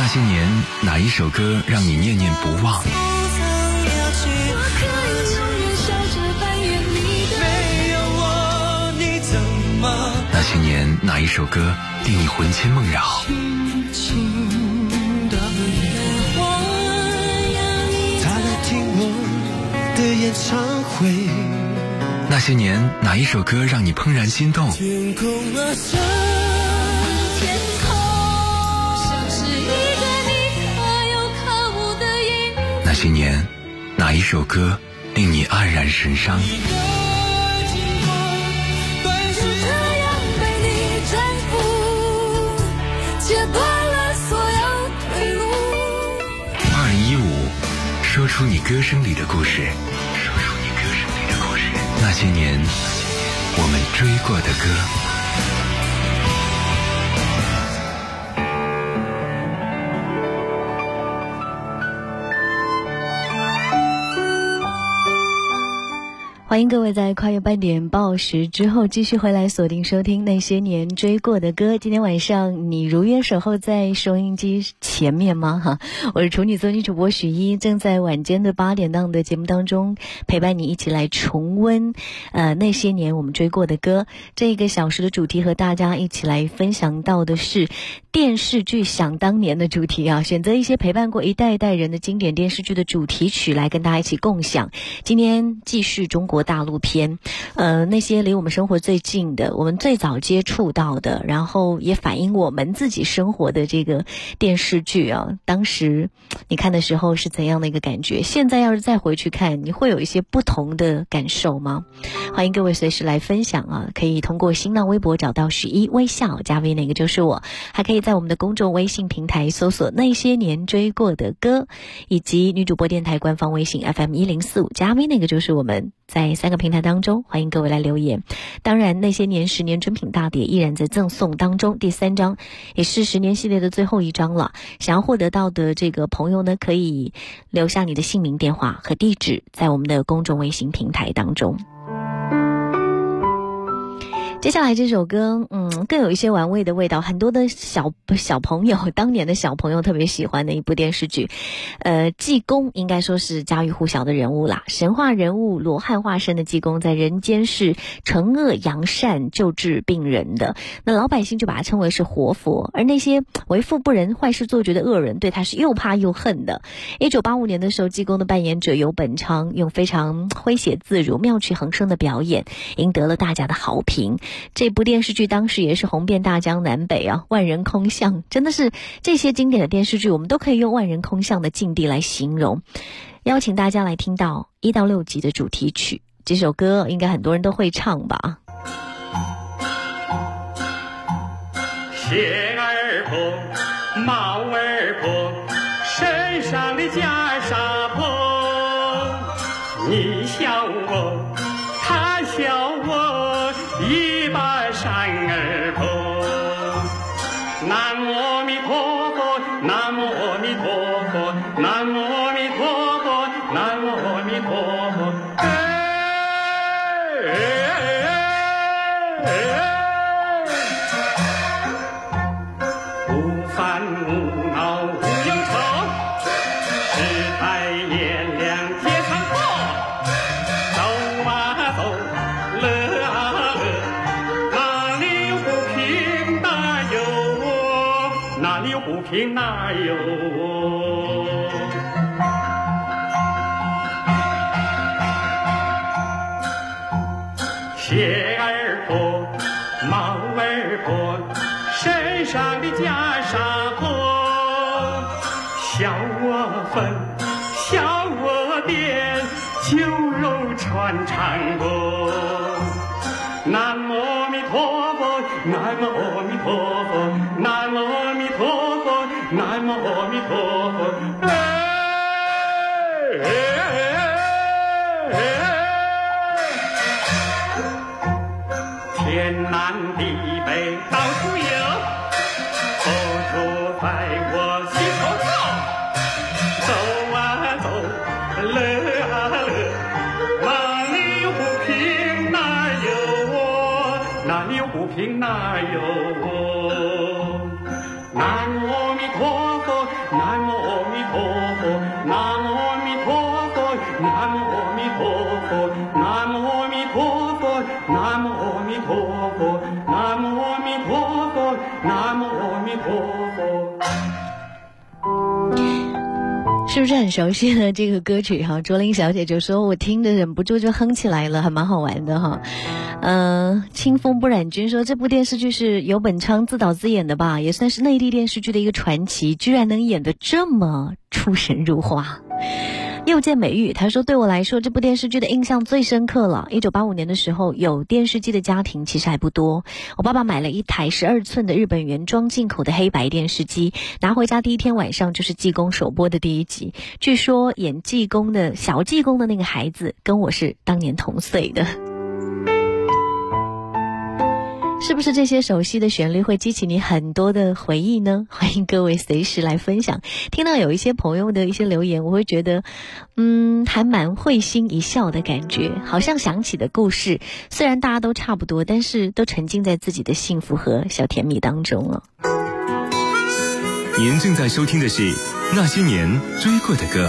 那些年，哪一首歌让你念念不忘？那些年，哪一首歌令你魂牵梦绕？那些年，哪一首歌让你怦然心动？些年，哪一首歌令你黯然神伤？二零一五，说出你歌声里的故事。说出你歌声里的故事。那些年，我们追过的歌。欢迎各位在跨越半点报时之后继续回来锁定收听那些年追过的歌。今天晚上你如约守候在收音机前面吗？哈，我是处女座女主播许一，正在晚间的八点档的节目当中陪伴你一起来重温呃那些年我们追过的歌。这一个小时的主题和大家一起来分享到的是电视剧想当年的主题啊，选择一些陪伴过一代一代人的经典电视剧的主题曲来跟大家一起共享。今天继续中国。大陆篇，呃，那些离我们生活最近的，我们最早接触到的，然后也反映我们自己生活的这个电视剧啊，当时你看的时候是怎样的一个感觉？现在要是再回去看，你会有一些不同的感受吗？欢迎各位随时来分享啊！可以通过新浪微博找到许一微笑加 V，那个就是我，还可以在我们的公众微信平台搜索那些年追过的歌，以及女主播电台官方微信 FM 一零四五加 V”，，那个就是我们。在三个平台当中，欢迎各位来留言。当然，那些年十年珍品大碟依然在赠送当中。第三张也是十年系列的最后一张了。想要获得到的这个朋友呢，可以留下你的姓名、电话和地址，在我们的公众微信平台当中。接下来这首歌，嗯，更有一些玩味的味道。很多的小小朋友，当年的小朋友特别喜欢的一部电视剧，呃，济公应该说是家喻户晓的人物啦。神话人物罗汉化身的济公，在人间是惩恶扬善、救治病人的。那老百姓就把他称为是活佛，而那些为富不仁、坏事做绝的恶人，对他是又怕又恨的。一九八五年的时候，济公的扮演者游本昌用非常诙谐自如、妙趣横生的表演，赢得了大家的好评。这部电视剧当时也是红遍大江南北啊，万人空巷，真的是这些经典的电视剧，我们都可以用万人空巷的境地来形容。邀请大家来听到一到六集的主题曲，这首歌应该很多人都会唱吧。鞋儿破，帽儿破，身上的袈上的袈裟破，笑我疯，笑我癫，酒肉穿肠过。南无阿弥陀佛，南无阿弥陀佛，南无阿弥陀佛，南无阿弥陀是不是很熟悉的这个歌曲哈卓林小姐就说我听着忍不住就哼起来了还蛮好玩的哈。嗯清风不染君说这部电视剧是游本昌自导自演的吧也算是内地电视剧的一个传奇居然能演的这么出神入化。又见美玉，他说：“对我来说，这部电视剧的印象最深刻了。一九八五年的时候，有电视机的家庭其实还不多。我爸爸买了一台十二寸的日本原装进口的黑白电视机，拿回家第一天晚上就是济公首播的第一集。据说演济公的小济公的那个孩子跟我是当年同岁的。”是不是这些熟悉的旋律会激起你很多的回忆呢？欢迎各位随时来分享。听到有一些朋友的一些留言，我会觉得，嗯，还蛮会心一笑的感觉，好像想起的故事。虽然大家都差不多，但是都沉浸在自己的幸福和小甜蜜当中了。您正在收听的是《那些年追过的歌》。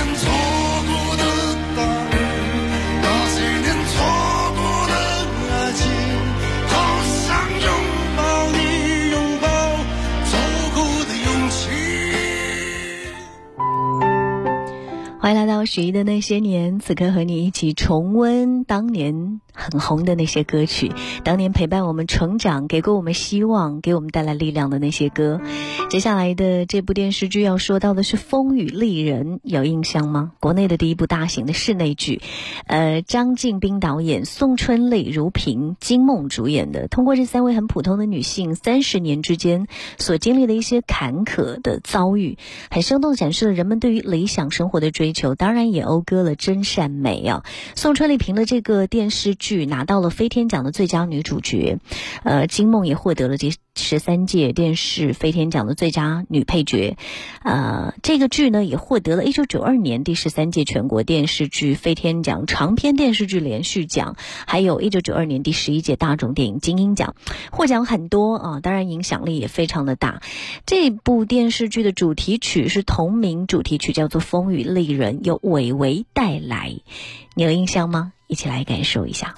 到许一的那些年，此刻和你一起重温当年很红的那些歌曲，当年陪伴我们成长、给过我们希望、给我们带来力量的那些歌。接下来的这部电视剧要说到的是《风雨丽人》，有印象吗？国内的第一部大型的室内剧，呃，张晋斌导演，宋春丽、如萍、金梦主演的。通过这三位很普通的女性三十年之间所经历的一些坎坷的遭遇，很生动地展示了人们对于理想生活的追求，当当然也讴歌了真善美啊。宋春丽凭的这个电视剧拿到了飞天奖的最佳女主角，呃，金梦也获得了这十三届电视飞天奖的最佳女配角，呃，这个剧呢也获得了一九九二年第十三届全国电视剧飞天奖长篇电视剧连续奖，还有一九九二年第十一届大众电影金鹰奖，获奖很多啊，当然影响力也非常的大。这部电视剧的主题曲是同名主题曲，叫做《风雨丽人》，由韦唯带来，你有印象吗？一起来感受一下。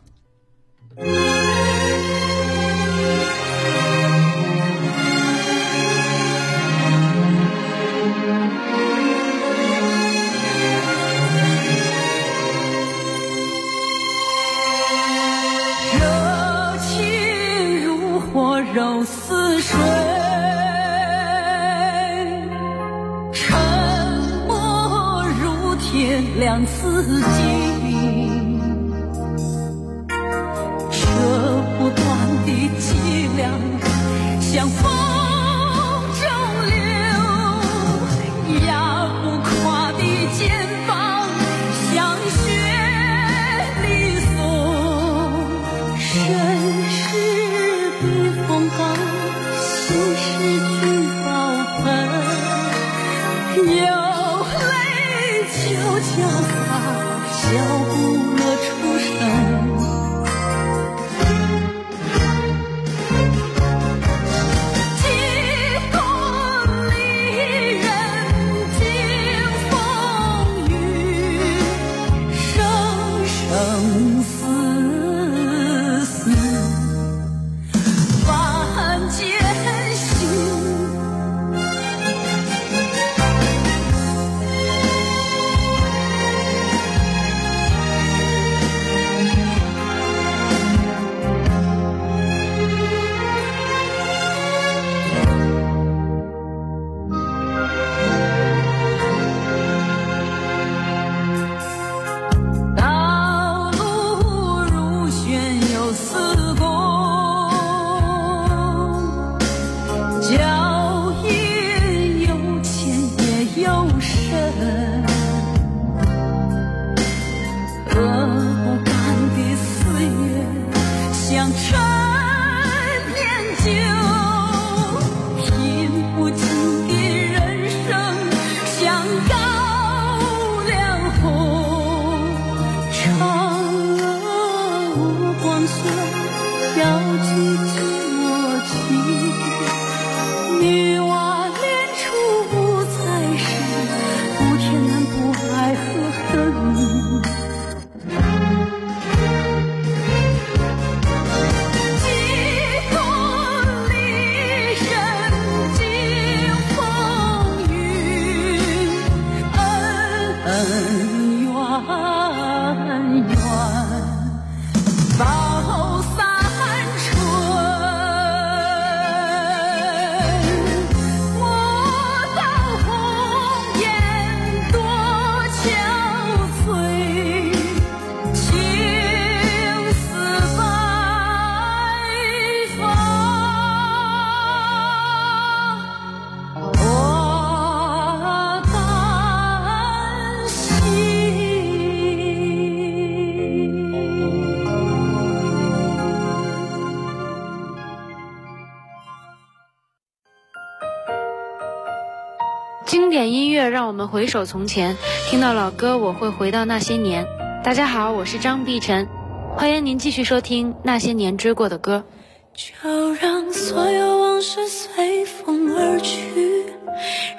让我们回首从前，听到老歌我会回到那些年。大家好，我是张碧晨，欢迎您继续收听那些年追过的歌。就让所有往事随风而去，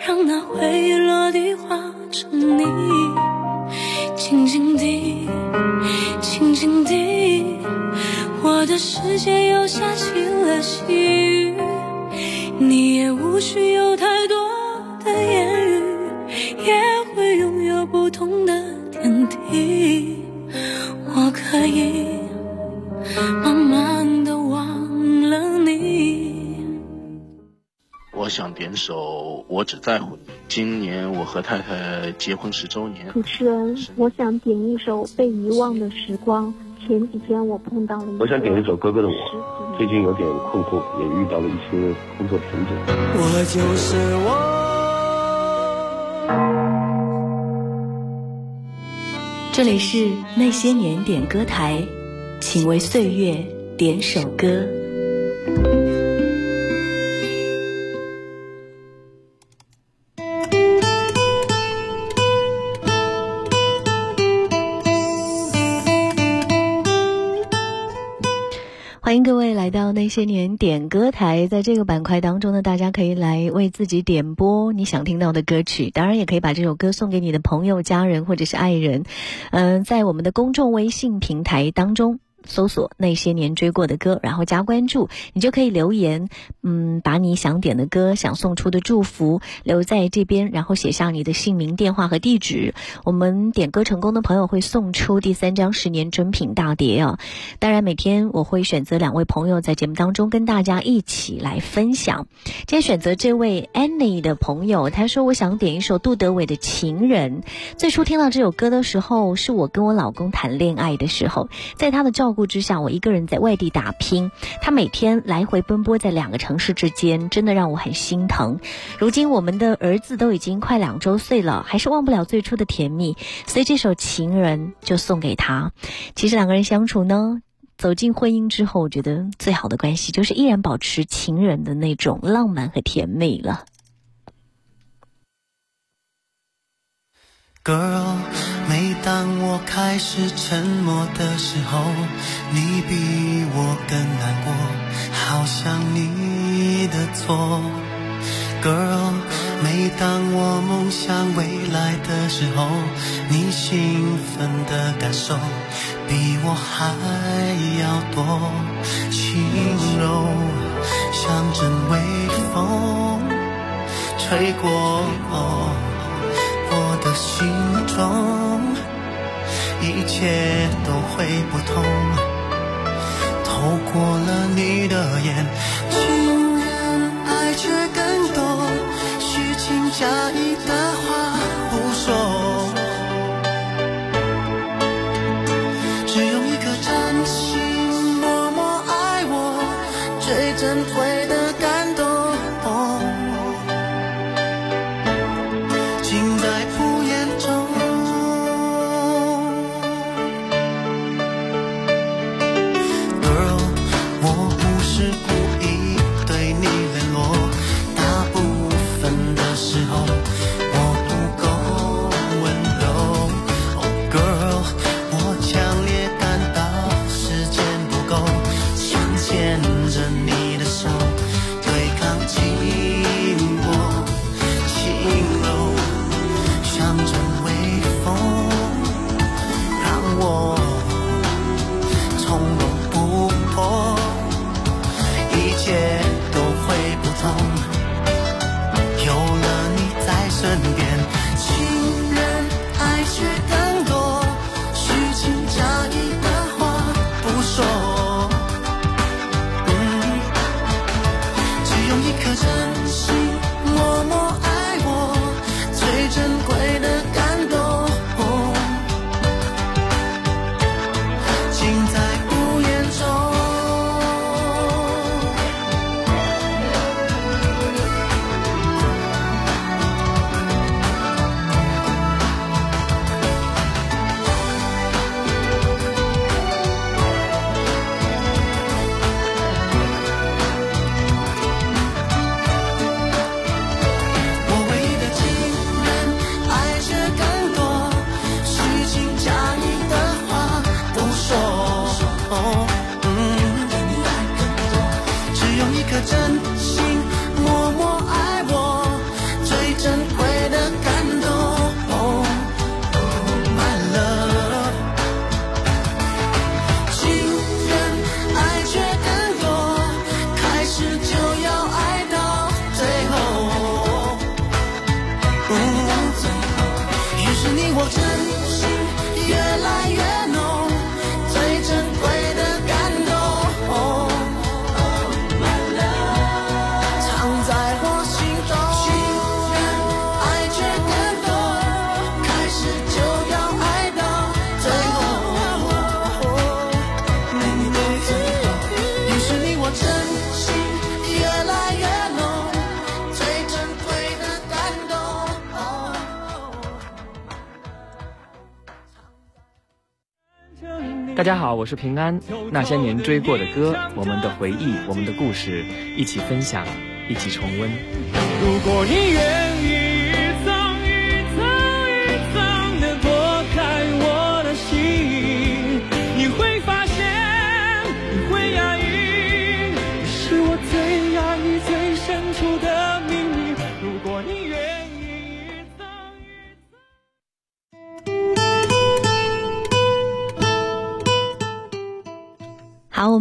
让那回忆落地化成泥，静静地，静静地，我的世界又下起了细雨，你也无需有我可以。慢慢的忘了你。我想点首《我只在乎你》。今年我和太太结婚十周年。主持人，我想点一首《被遗忘的时光》。前几天我碰到了我想点一首《哥哥的我最近有点困惑，也遇到了一些工作瓶颈。我就是我。这里是那些年点歌台，请为岁月点首歌。来到那些年点歌台，在这个板块当中呢，大家可以来为自己点播你想听到的歌曲，当然也可以把这首歌送给你的朋友、家人或者是爱人。嗯、在我们的公众微信平台当中。搜索那些年追过的歌，然后加关注，你就可以留言，嗯，把你想点的歌、想送出的祝福留在这边，然后写上你的姓名、电话和地址。我们点歌成功的朋友会送出第三张十年珍品大碟啊！当然，每天我会选择两位朋友在节目当中跟大家一起来分享。今天选择这位 Annie 的朋友，他说我想点一首杜德伟的《情人》。最初听到这首歌的时候，是我跟我老公谈恋爱的时候，在他的照顾之下，我一个人在外地打拼，他每天来回奔波在两个城市之间，真的让我很心疼。如今我们的儿子都已经快两周岁了，还是忘不了最初的甜蜜，所以这首《情人》就送给他。其实两个人相处呢。走进婚姻之后，我觉得最好的关系就是依然保持情人的那种浪漫和甜美了。Girl，每当我开始沉默的时候，你比我更难过，好像你的错。Girl，每当我梦想未来的时候，你兴奋的感受比我还要多，轻柔像阵微风吹过。的心中，一切都会不同。透过了你的眼，情人爱却更多，虚情假意的话不说，只用一颗真心默默爱我，最珍贵的一切都大家好，我是平安。那些年追过的歌，我们的回忆，我们的故事，一起分享，一起重温。如果你愿意一层一层一层的剥开我的心，你会发现，你会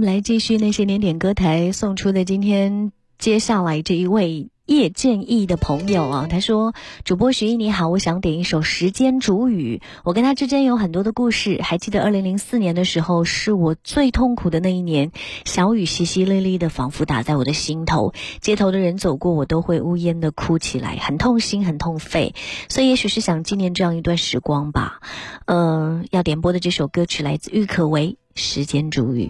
来继续那些年点歌台送出的今天接下来这一位叶建议的朋友啊，他说：“主播徐艺你好，我想点一首《时间煮雨》。我跟他之间有很多的故事，还记得二零零四年的时候是我最痛苦的那一年，小雨淅淅沥沥的，仿佛打在我的心头，街头的人走过，我都会呜咽的哭起来，很痛心，很痛肺。所以也许是想纪念这样一段时光吧。呃，要点播的这首歌曲来自郁可唯，《时间煮雨》。”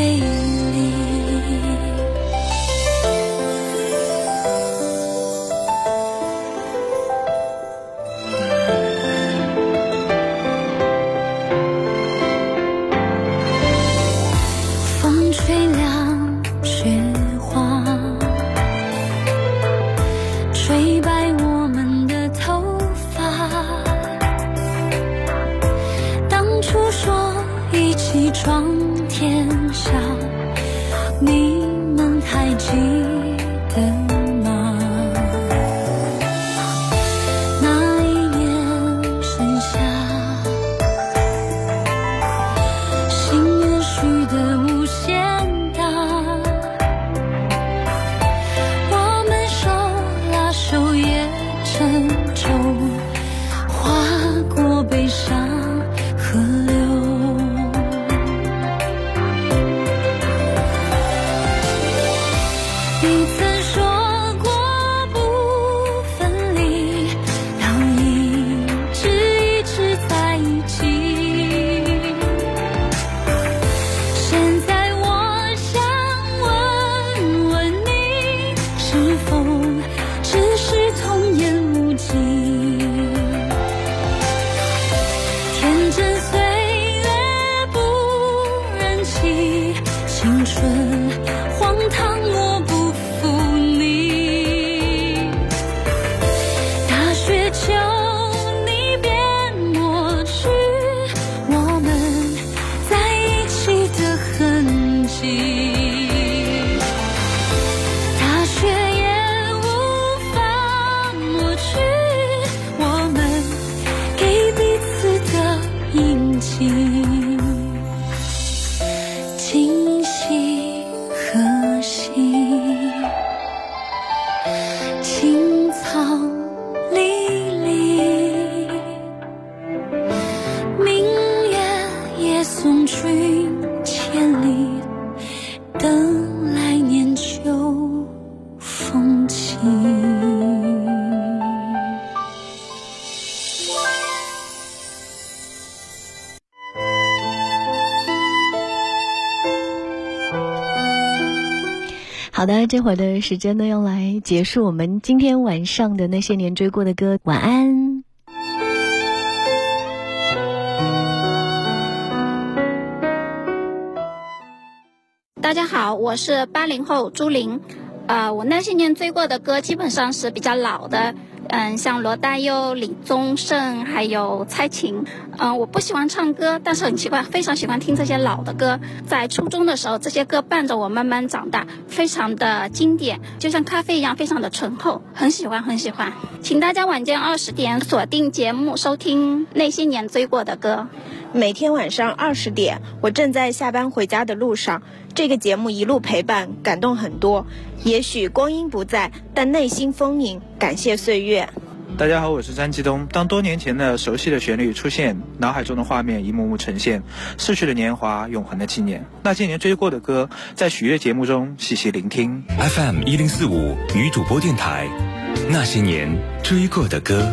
face. 送君千里等来年秋风起。好的这会儿的时间呢要来结束我们今天晚上的那些年追过的歌。晚安。好，我是八零后朱琳，呃，我那些年追过的歌基本上是比较老的。嗯，像罗大佑、李宗盛，还有蔡琴。嗯，我不喜欢唱歌，但是很奇怪，非常喜欢听这些老的歌。在初中的时候，这些歌伴着我慢慢长大，非常的经典，就像咖啡一样，非常的醇厚，很喜欢，很喜欢。请大家晚间二十点锁定节目，收听那些年追过的歌。每天晚上二十点，我正在下班回家的路上，这个节目一路陪伴，感动很多。也许光阴不在，但内心丰盈，感谢岁月。大家好，我是张继东。当多年前的熟悉的旋律出现，脑海中的画面一幕幕呈现，逝去的年华，永恒的纪念。那些年追过的歌，在许悦节目中细细聆听。FM 一零四五女主播电台，那些年追过的歌。